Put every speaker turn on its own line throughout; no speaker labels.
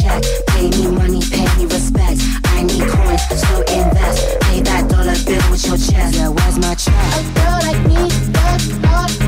Check? Pay me money, pay me respect. I need coins, so invest. Pay that dollar bill with your chest. Yeah, where's my check? A girl like me, that's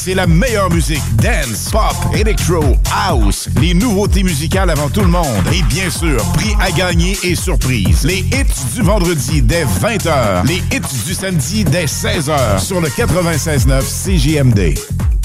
c'est la meilleure musique. Dance, pop, electro, house. Les nouveautés musicales avant tout le monde. Et bien sûr, prix à gagner et surprise. Les hits du vendredi dès 20h. Les hits du samedi dès 16h sur le 96.9 CJMD.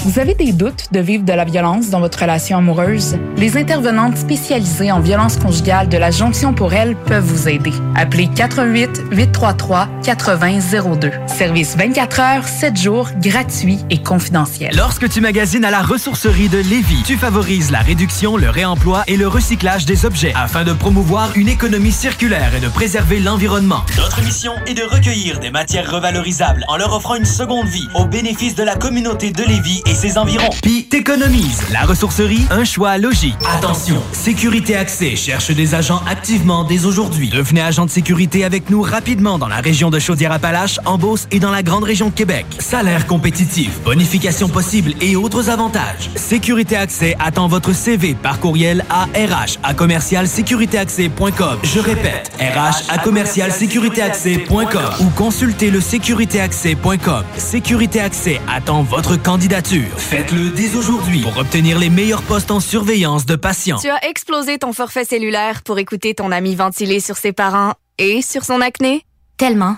Vous avez des doutes de vivre de la violence dans votre relation amoureuse? Les intervenantes spécialisées en violence conjugale de la Jonction pour elle peuvent vous aider. Appelez 88 833 8002. Service 24 heures, 7 jours, gratuit et confidentiel.
Lorsque tu magasines à la ressourcerie de Lévis, tu favorises la réduction, le réemploi et le recyclage des objets afin de promouvoir une économie circulaire et de préserver l'environnement.
Notre mission est de recueillir des matières revalorisables en leur offrant une seconde vie au bénéfice de la communauté de Lévis et ses environs.
Puis t'économises. La ressourcerie, un choix logique. Attention, Sécurité Accès cherche des agents activement dès aujourd'hui. Devenez agent sécurité avec nous rapidement dans la région de Chaudière-Appalaches, en Beauce et dans la grande région de Québec. Salaire compétitif, bonification possible et autres avantages. Sécurité Accès attend votre CV par courriel à RH à commercialsécuritéaccès.com. Je répète, RH à commercialsécuritéaccès.com ou consultez le sécuritéaccès.com. Sécurité Accès attend votre candidature. Faites-le dès aujourd'hui pour obtenir les meilleurs postes en surveillance de patients.
Tu as explosé ton forfait cellulaire pour écouter ton ami ventiler sur ses parents et sur son acné?
Tellement.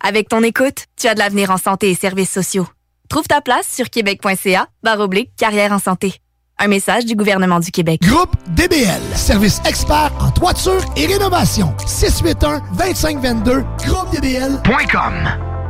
Avec ton écoute, tu as de l'avenir en santé et services sociaux. Trouve ta place sur québec.ca barre oblique carrière en santé. Un message du gouvernement du Québec.
Groupe DBL, service expert en toiture et rénovation. 681-2522, groupedbl.com.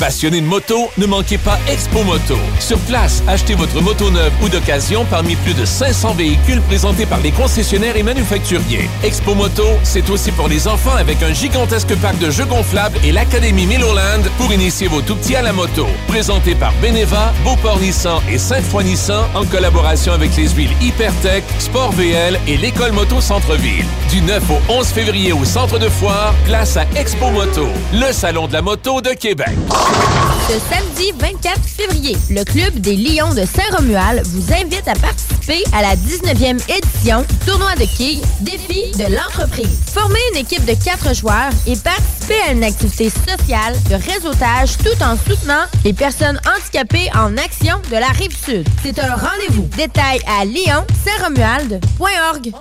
Passionné de moto, ne manquez pas Expo Moto. Sur place, achetez votre moto neuve ou d'occasion parmi plus de 500 véhicules présentés par les concessionnaires et manufacturiers. Expo Moto, c'est aussi pour les enfants avec un gigantesque parc de jeux gonflables et l'Académie Milloland pour initier vos tout-petits à la moto. Présenté par Beneva, Beauport Nissan et Sainte-Foy Nissan en collaboration avec les huiles Hypertech, Sport VL et l'École Moto Centre-Ville. Du 9 au 11 février au centre de foire, place à Expo Moto, le salon de la moto de Québec.
Ce samedi 24 février, le Club des Lions de Saint-Romuald vous invite à participer à la 19e édition du tournoi de quilles Défi de l'entreprise. Formez une équipe de quatre joueurs et participez à une activité sociale de réseautage tout en soutenant les personnes handicapées en action de la Rive-Sud. C'est un rendez-vous. Détails à lyon-saint-romuald.org.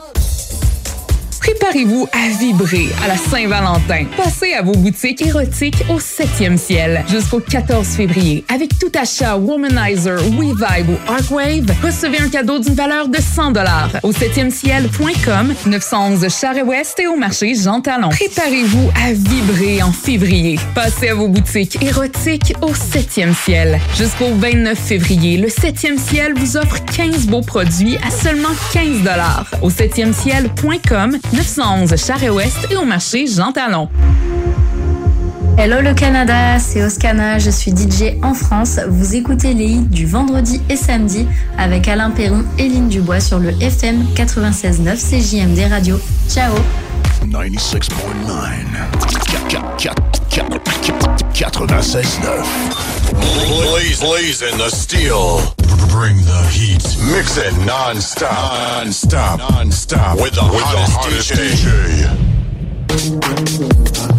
Préparez-vous à vibrer à la Saint-Valentin. Passez à vos boutiques érotiques au 7e ciel jusqu'au 14 février. Avec tout achat Womanizer, WeVibe ou Arcwave, recevez un cadeau d'une valeur de 100 au 7e ciel.com, 911 Charest-Ouest et au marché Jean Talon. Préparez-vous à vibrer en février. Passez à vos boutiques érotiques au 7e ciel. Jusqu'au 29 février, le 7e ciel vous offre 15 beaux produits à seulement 15 au 7e ciel.com, 911 Charest-Ouest et au marché Jean Talon.
Hello le Canada, c'est Oscana, je suis DJ en France. Vous écoutez les hits du vendredi et samedi avec Alain Perron et Lynn Dubois sur le FM 96.9 CJMD Radio. Ciao
96.9 96.9
Blaze, blaze in the steel. Bring the heat. Mix it non-stop. Non-stop. Non-stop. With the, With hottest, the hottest DJ. DJ.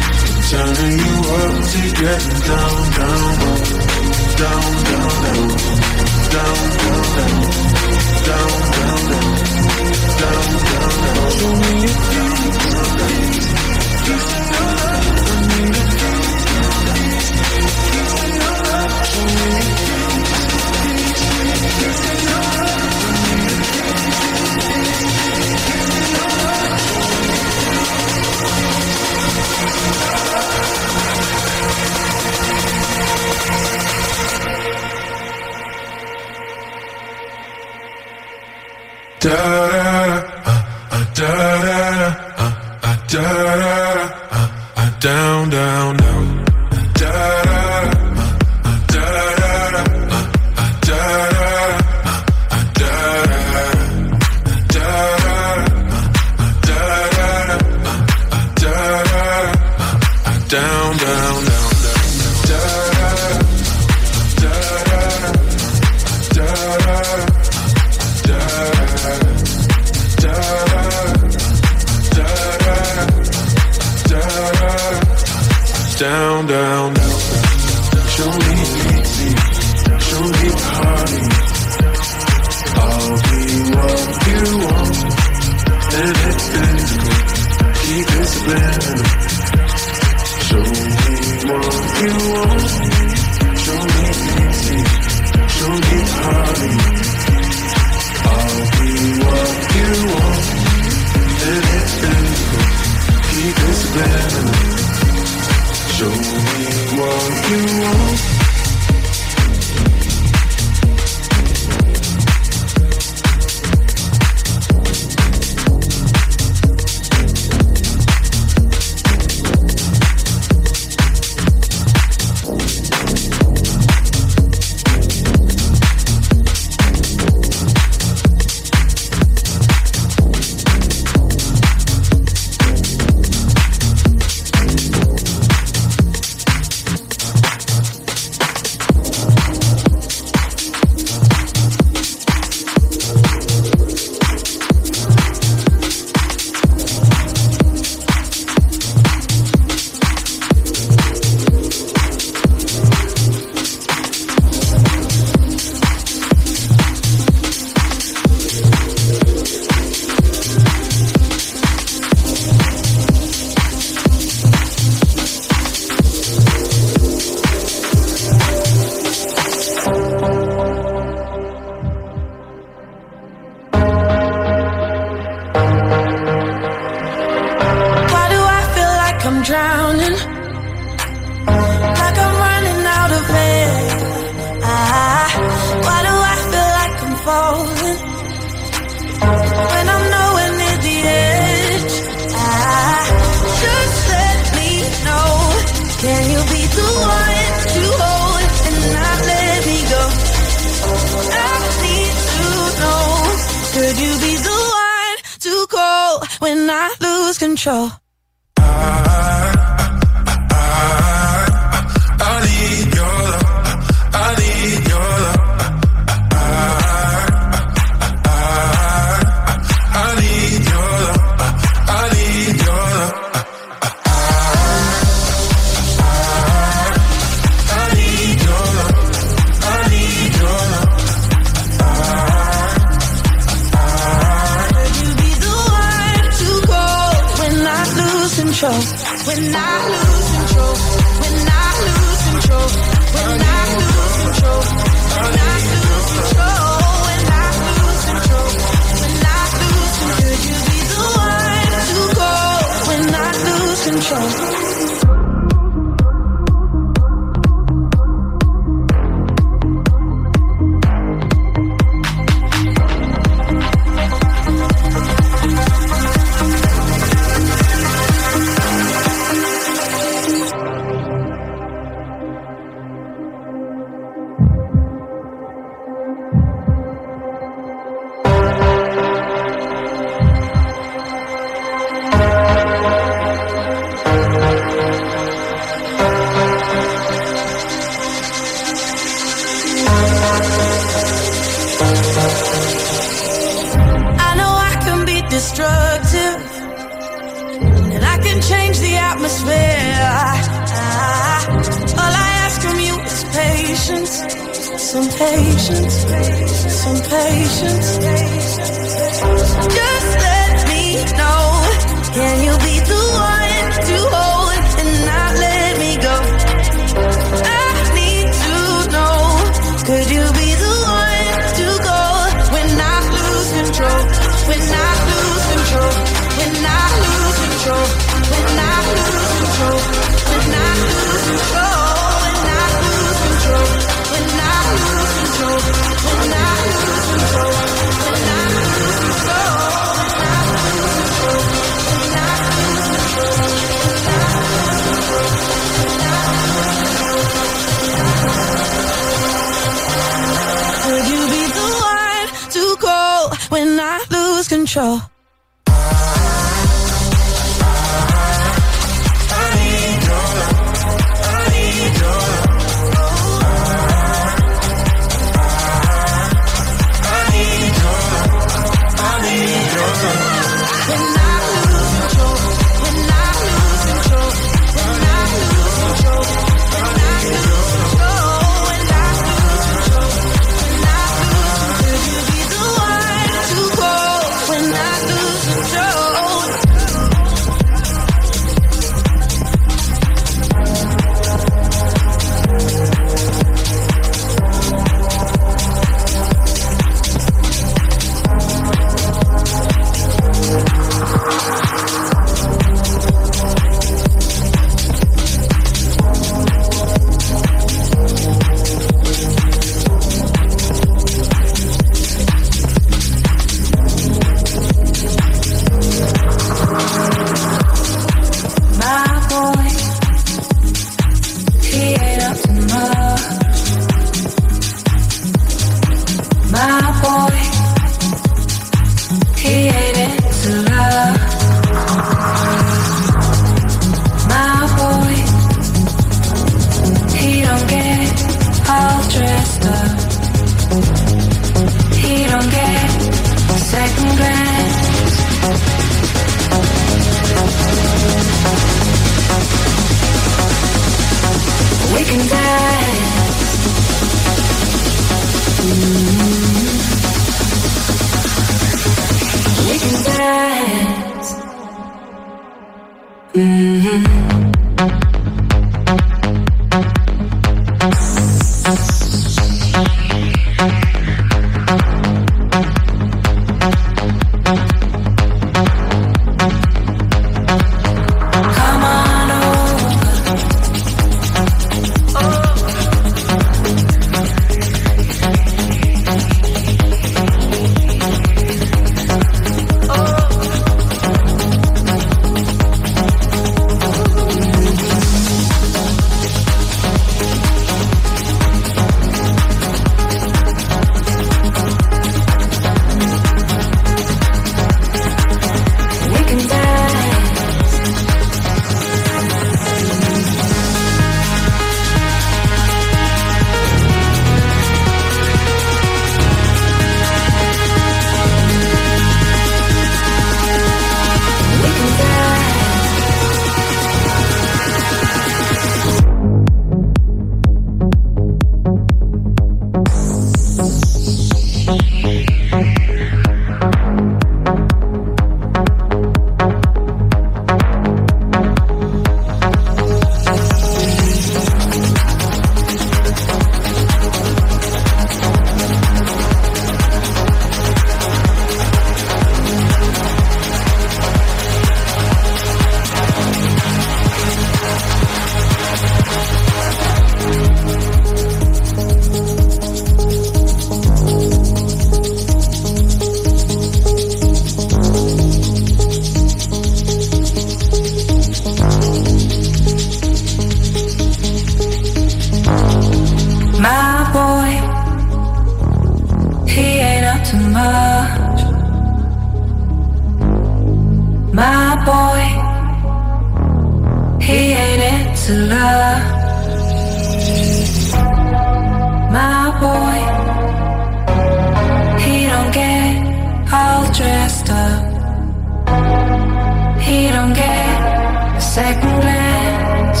second glance.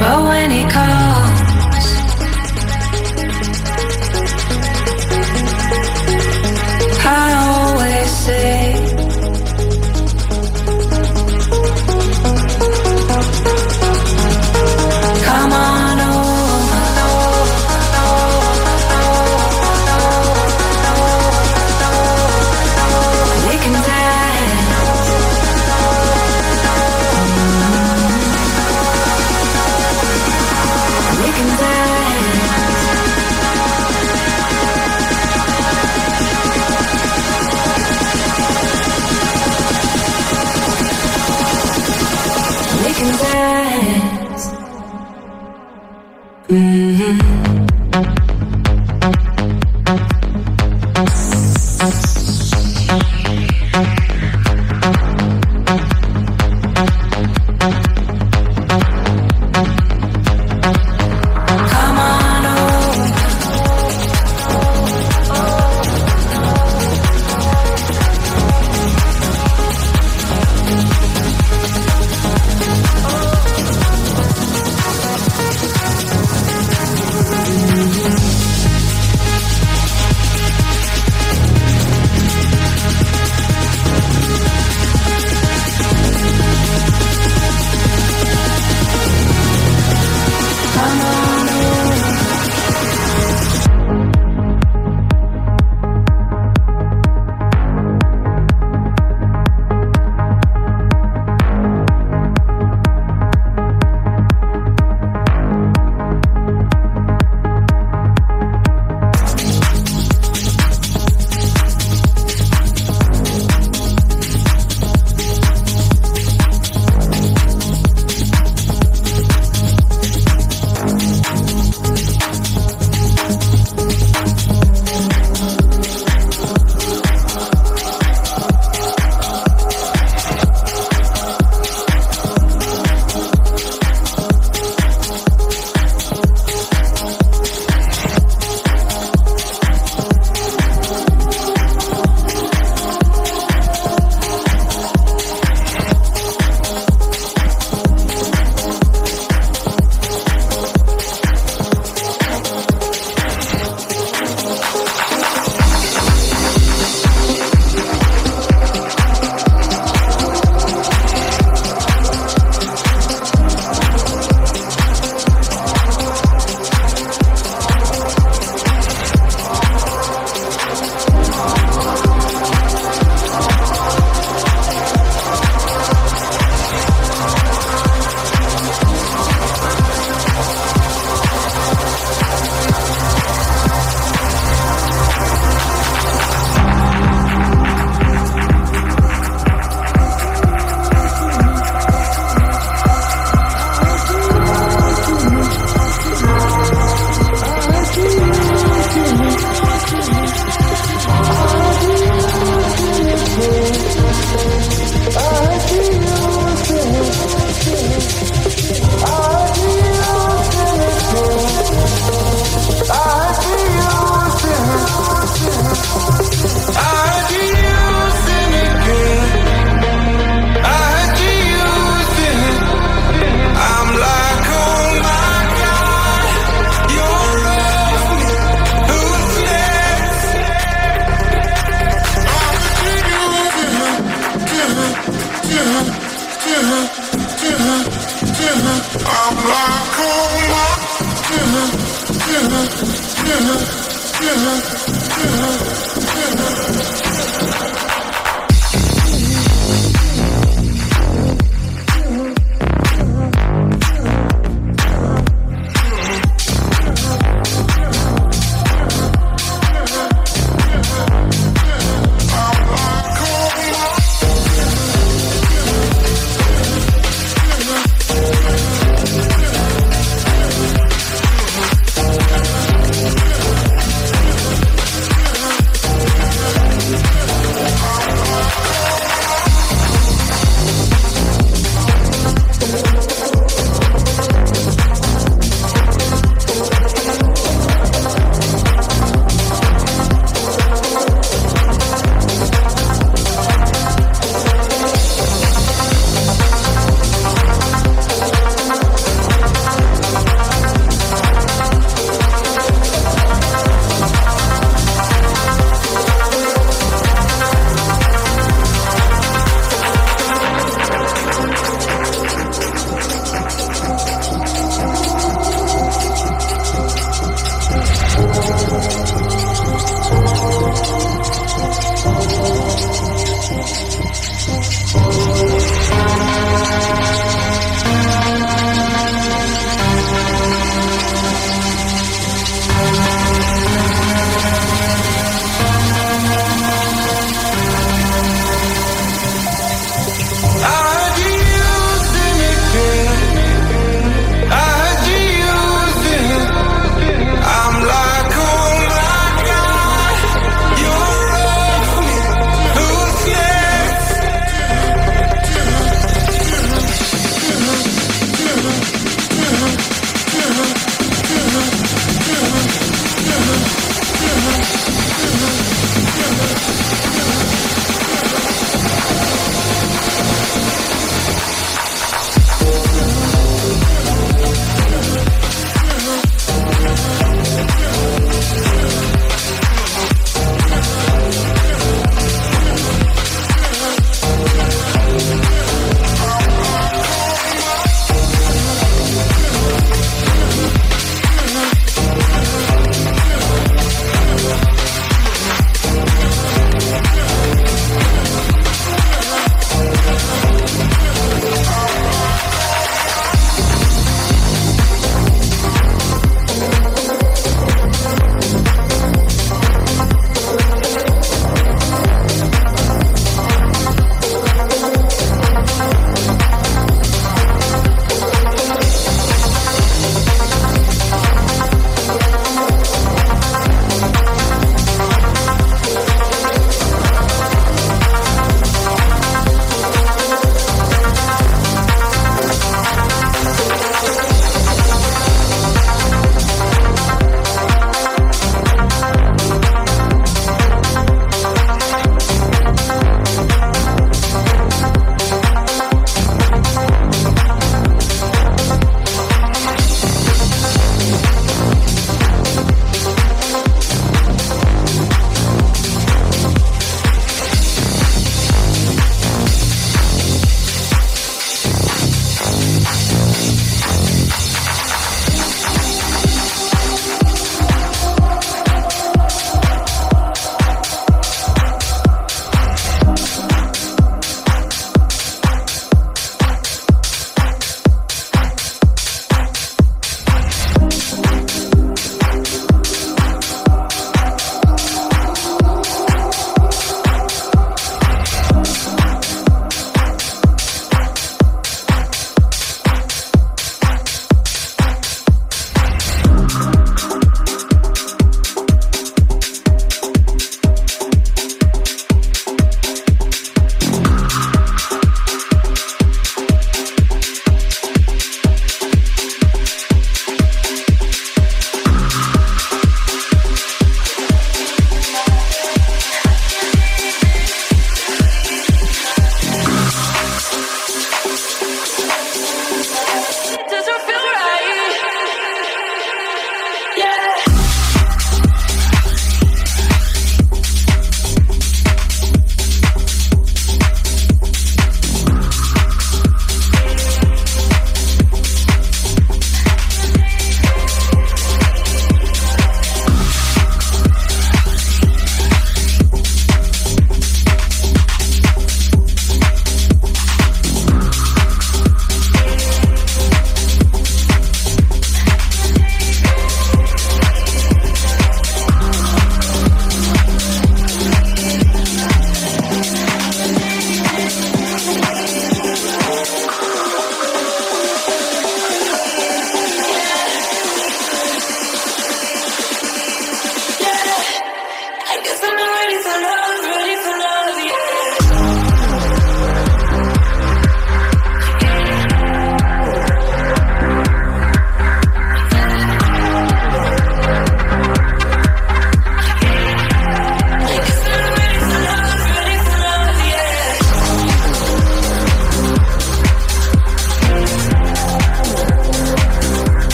But when he calls,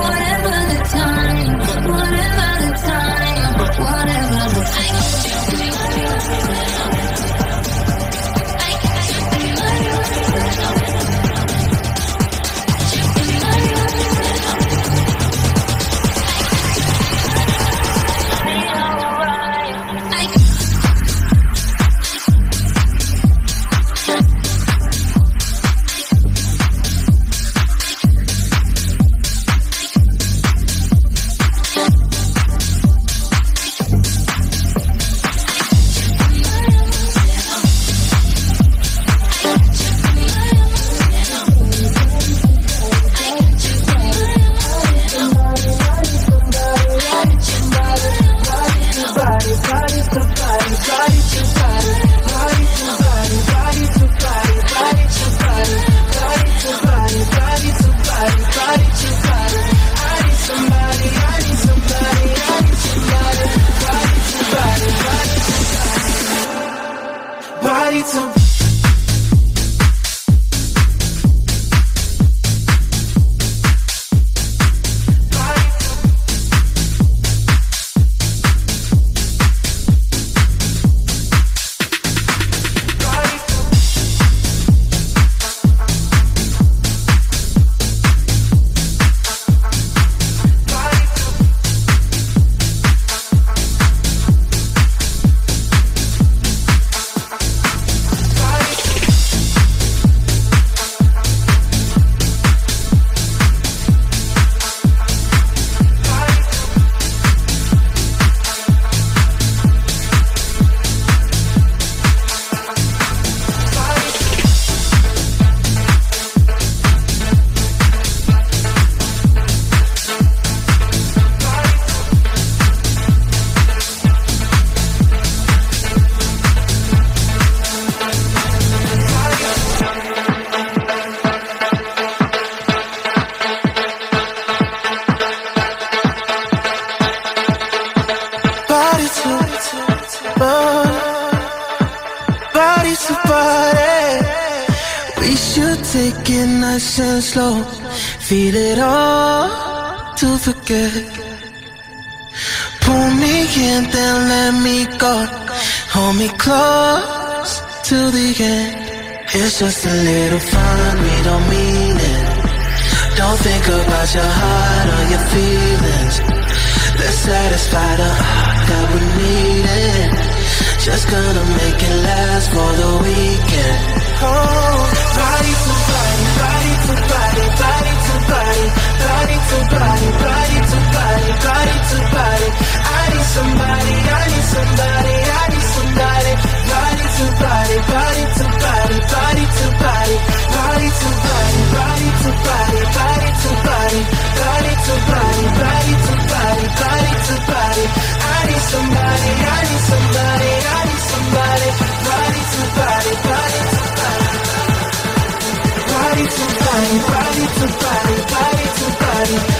Whatever the time, whatever the time, whatever the
ready to body, to body, body to body,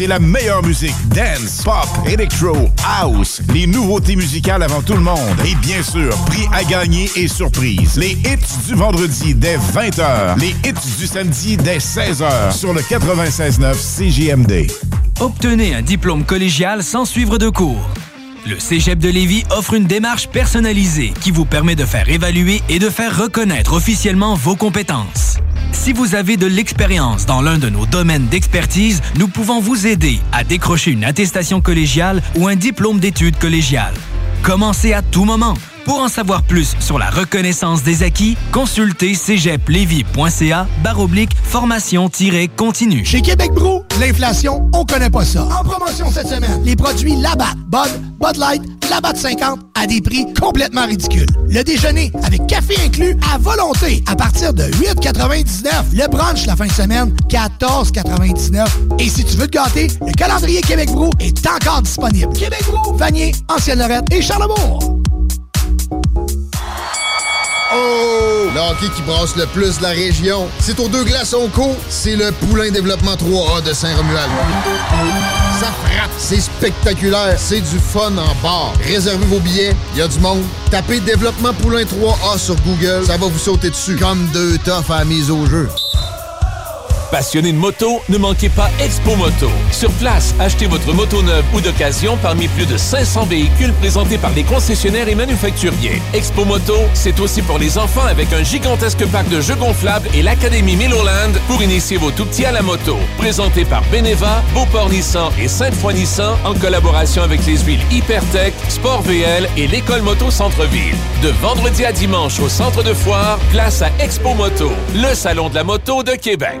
c'est la meilleure musique. Dance, pop, electro, house. Les nouveautés musicales avant tout le monde. Et bien sûr, prix à gagner et surprise. Les hits du vendredi dès 20h. Les hits du samedi dès 16h sur le 96.9 CJMD.
Obtenez un diplôme collégial sans suivre de cours. Le Cégep de Lévis offre une démarche personnalisée qui vous permet de faire évaluer et de faire reconnaître officiellement vos compétences. Si vous avez de l'expérience dans l'un de nos domaines d'expertise, nous pouvons vous aider à décrocher une attestation collégiale ou un diplôme d'études collégiales. Commencez à tout moment. Pour en savoir plus sur la reconnaissance des acquis, consultez cégeplevy.ca baroblique formation-continue.
Chez Québec Brou, l'inflation, on connaît pas ça. En promotion cette semaine, les produits Labatt, Bud, Bud Light, Labatt 50 à des prix complètement ridicules. Le déjeuner avec café inclus à volonté à partir de 8,99. Le brunch la fin de semaine, 14,99. Et si tu veux te gâter, le calendrier Québec Brou est encore disponible. Québec Brou, Vanier, Ancienne-Lorette et Charlebourg.
Oh! Le hockey qui brasse le plus de la région. C'est aux deux glaçons co, c'est le Poulain Développement 3A de Saint-Romuald. Ça frappe, c'est spectaculaire, c'est du fun en bar. Réservez vos billets, il y a du monde. Tapez Développement Poulain 3A sur Google, ça va vous sauter dessus. Comme deux toughs à mise au jeu.
Passionné de moto, ne manquez pas Expo Moto. Sur place, achetez votre moto neuve ou d'occasion parmi plus de 500 véhicules présentés par des concessionnaires et manufacturiers. Expo Moto, c'est aussi pour les enfants avec un gigantesque parc de jeux gonflables et l'Académie Milloland pour initier vos tout-petits à la moto. Présenté par Beneva, Beauport Nissan et Sainte-Foy Nissan en collaboration avec les huiles Hypertech, Sport VL et l'École Moto Centre-Ville. De vendredi à dimanche au centre de foire, place à Expo Moto, le salon de la moto de Québec.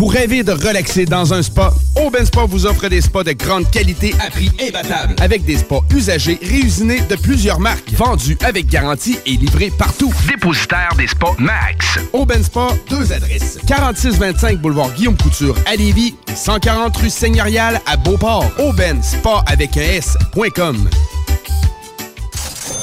Vous rêvez de relaxer dans un spa? Aubin Spa vous offre des spas de grande qualité à prix imbattable. Avec des spas usagés réusinés de plusieurs marques. Vendus avec garantie et livrés partout. Dépositaire des spas Max. Aubin Spa, deux adresses. 4625 boulevard Guillaume Couture à Lévis et 140 rue Seigneurial à Beauport. Aubin Spa avec un S.com.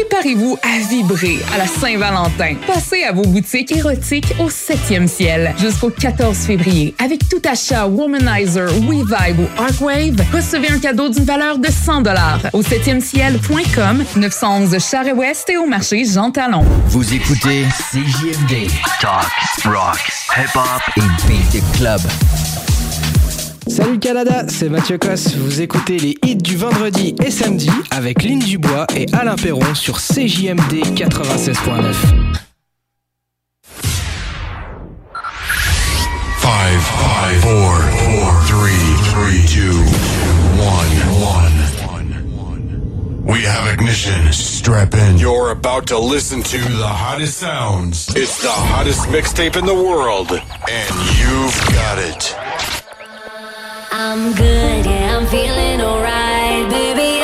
Préparez-vous à vibrer à la Saint-Valentin. Passez à vos boutiques érotiques au 7e ciel jusqu'au 14 février. Avec tout achat Womanizer, WeVibe ou Arcwave, recevez un cadeau d'une valeur de 100 au 7e ciel.com, 911 Charest-Ouest et au marché Jean Talon.
Vous écoutez CJMD. Talk, rock, hip-hop et beat club.
Salut Canada, c'est Mathieu Cosse. Vous écoutez les hits du vendredi et samedi avec Lynn Dubois et Alain Perron sur CJMD 96.9.
Five, five, four, four, three, three, two, one, one. We have ignition. Strap in. You're about to listen to the hottest sounds. It's the hottest mixtape in the world, and you've got it.
I'm good, yeah, I'm feeling alright. Baby,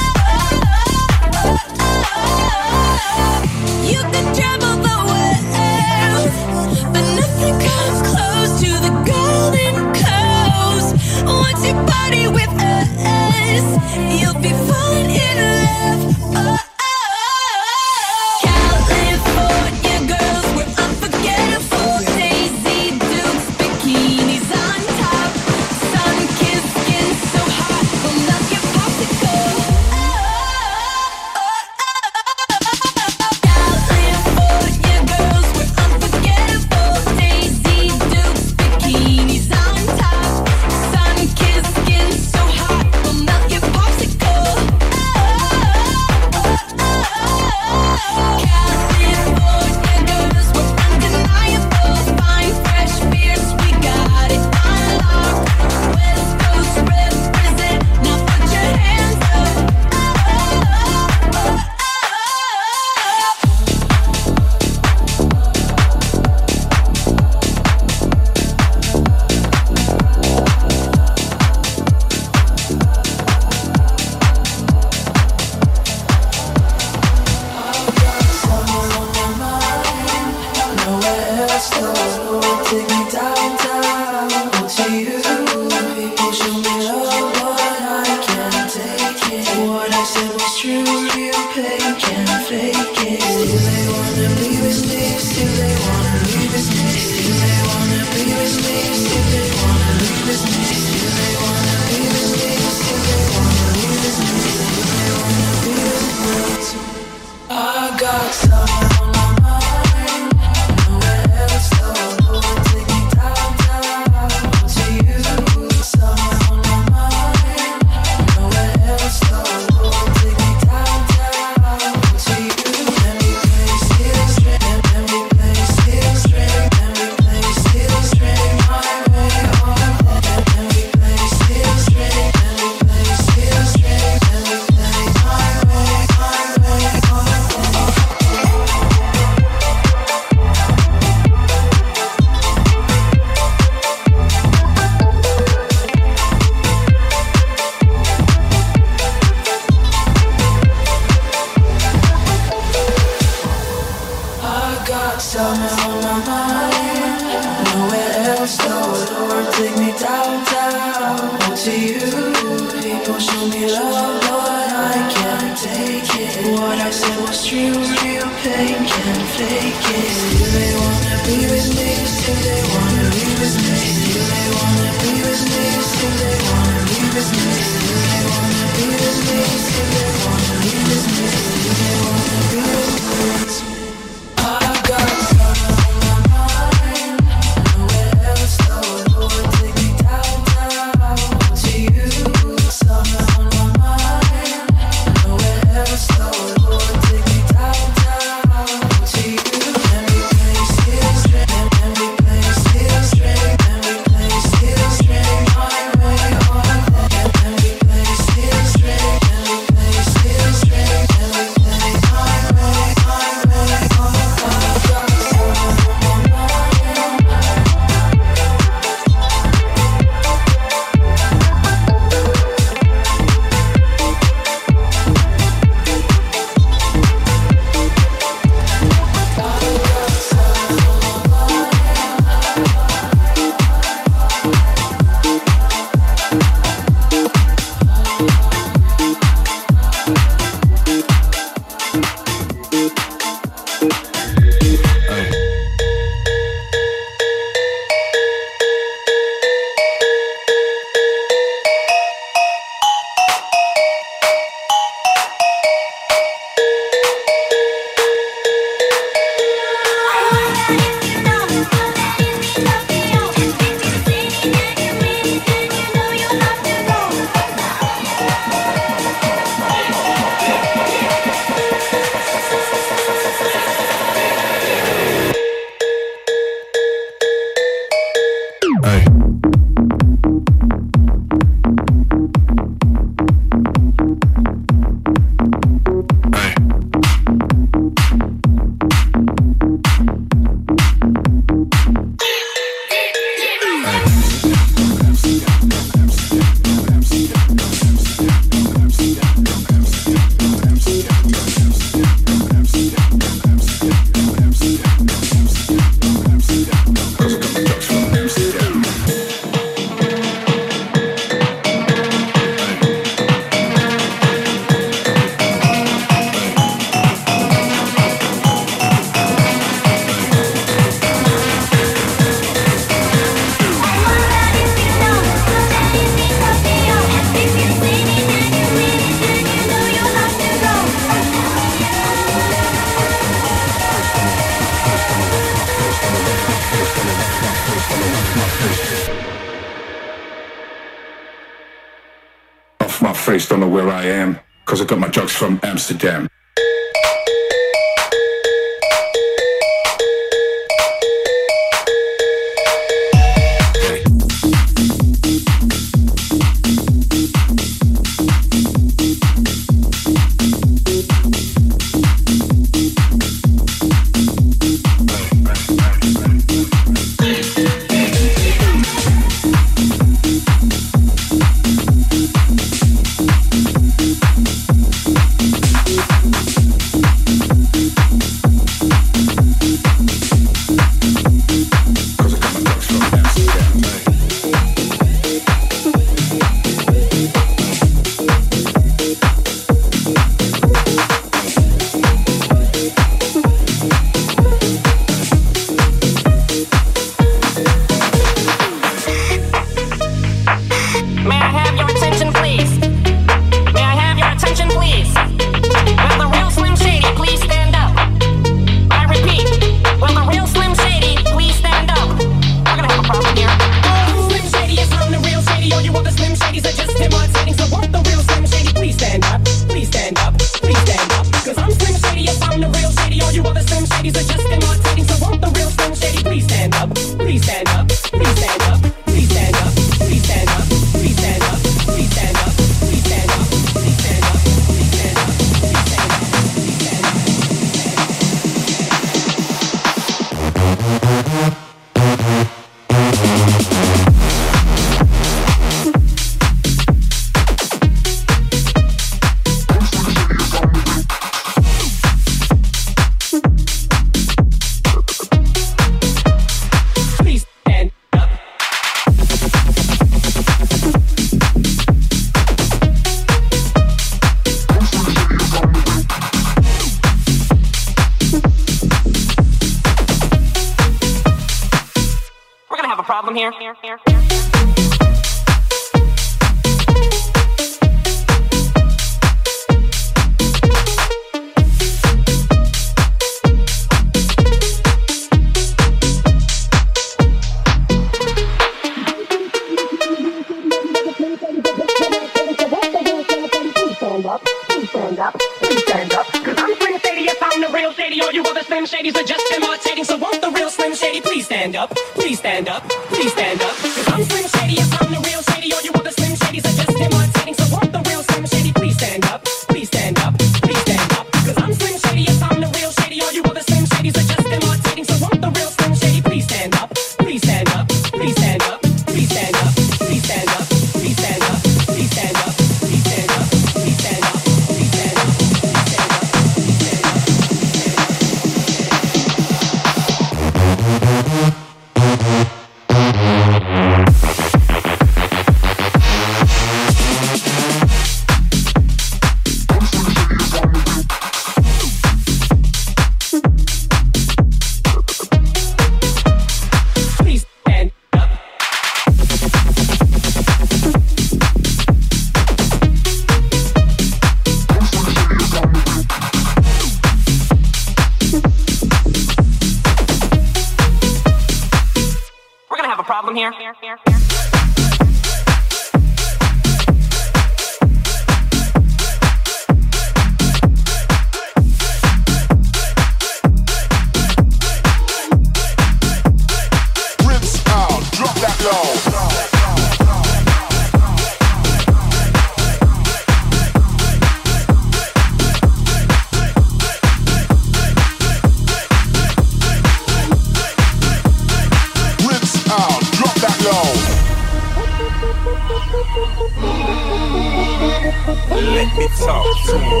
talk to him.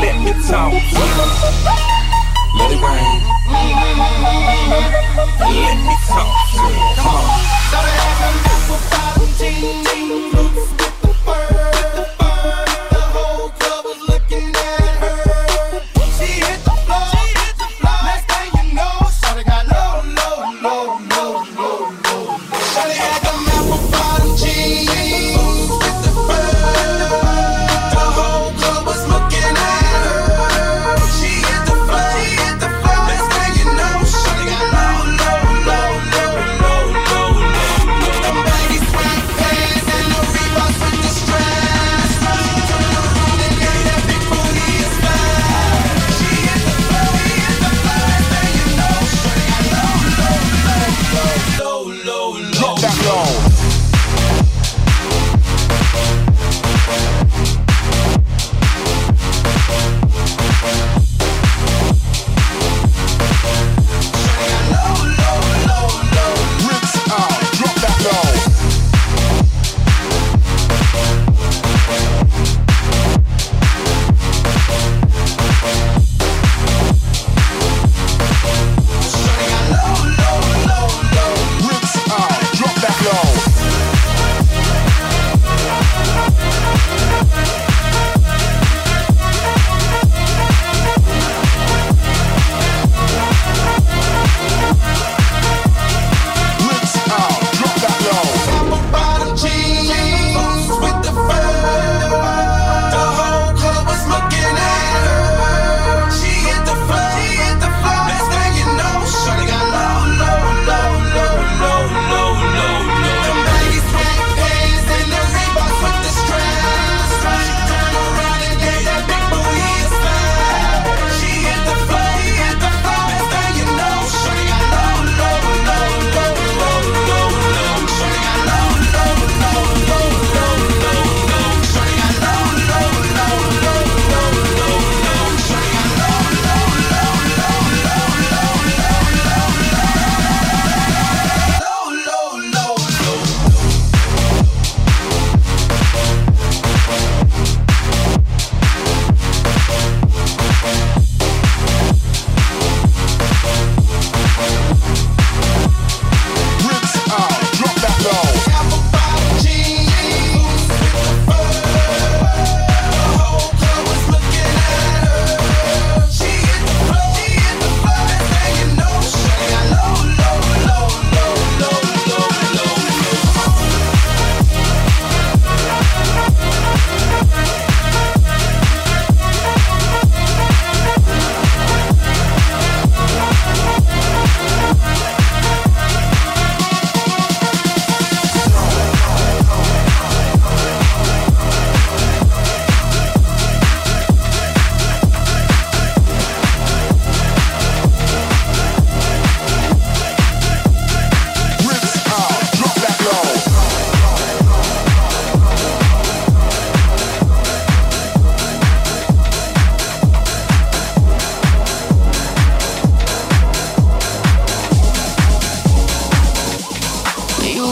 Let me talk to him. Let it rain. Let me talk to him. Come on.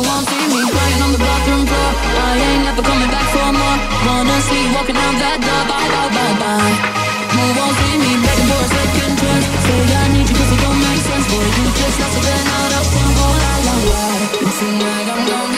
won't see me crying on the bathroom floor. I ain't never coming back for more. Wanna see walking out that door. Bye, bye, bye, bye. You won't see me begging for a second chance. Say I need you cause it don't make sense. Boy, you just lost it and I don't wanna go la la I
don't
know.